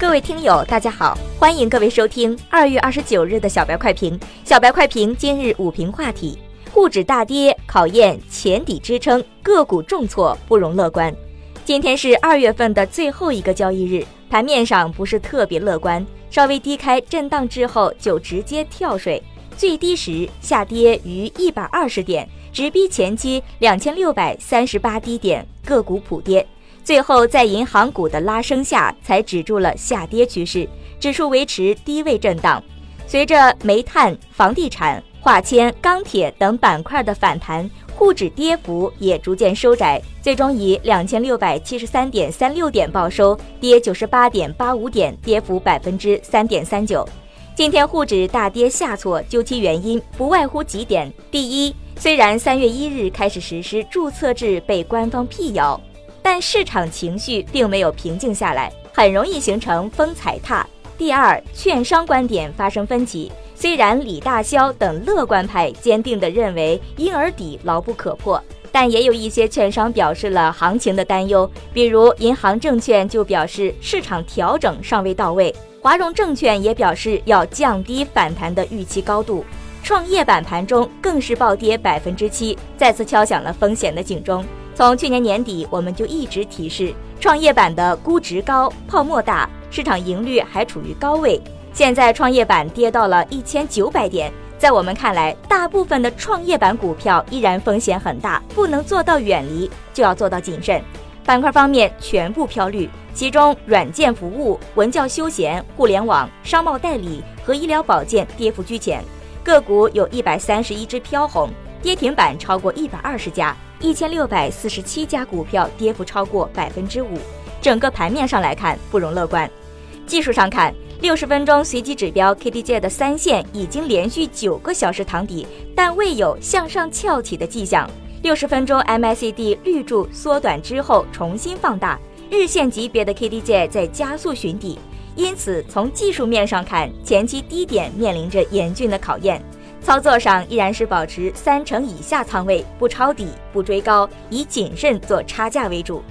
各位听友，大家好，欢迎各位收听二月二十九日的小白快评。小白快评今日午评话题：沪指大跌，考验前底支撑，个股重挫不容乐观。今天是二月份的最后一个交易日。盘面上不是特别乐观，稍微低开震荡之后就直接跳水，最低时下跌逾一百二十点，直逼前期两千六百三十八低点，个股普跌，最后在银行股的拉升下才止住了下跌趋势，指数维持低位震荡。随着煤炭、房地产、化纤、钢铁等板块的反弹。沪指跌幅也逐渐收窄，最终以两千六百七十三点三六点报收，跌九十八点八五点，跌幅百分之三点三九。今天沪指大跌下挫，究其原因，不外乎几点：第一，虽然三月一日开始实施注册制被官方辟谣，但市场情绪并没有平静下来，很容易形成风踩踏；第二，券商观点发生分歧。虽然李大霄等乐观派坚定地认为婴儿底牢不可破，但也有一些券商表示了行情的担忧。比如银行证券就表示市场调整尚未到位，华融证券也表示要降低反弹的预期高度。创业板盘中更是暴跌百分之七，再次敲响了风险的警钟。从去年年底，我们就一直提示创业板的估值高、泡沫大，市场盈率还处于高位。现在创业板跌到了一千九百点，在我们看来，大部分的创业板股票依然风险很大，不能做到远离，就要做到谨慎。板块方面全部飘绿，其中软件服务、文教休闲、互联网、商贸代理和医疗保健跌幅居前，个股有一百三十一只飘红，跌停板超过一百二十家，一千六百四十七家股票跌幅超过百分之五。整个盘面上来看不容乐观，技术上看。六十分钟随机指标 KDJ 的三线已经连续九个小时躺底，但未有向上翘起的迹象。六十分钟 MACD 绿柱缩短之后重新放大，日线级别的 KDJ 在加速寻底，因此从技术面上看，前期低点面临着严峻的考验。操作上依然是保持三成以下仓位，不抄底，不追高，以谨慎做差价为主。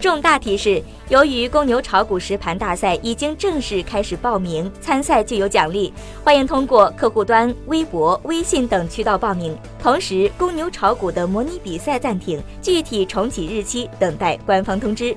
重大提示：由于公牛炒股实盘大赛已经正式开始报名参赛，就有奖励，欢迎通过客户端、微博、微信等渠道报名。同时，公牛炒股的模拟比赛暂停，具体重启日期等待官方通知。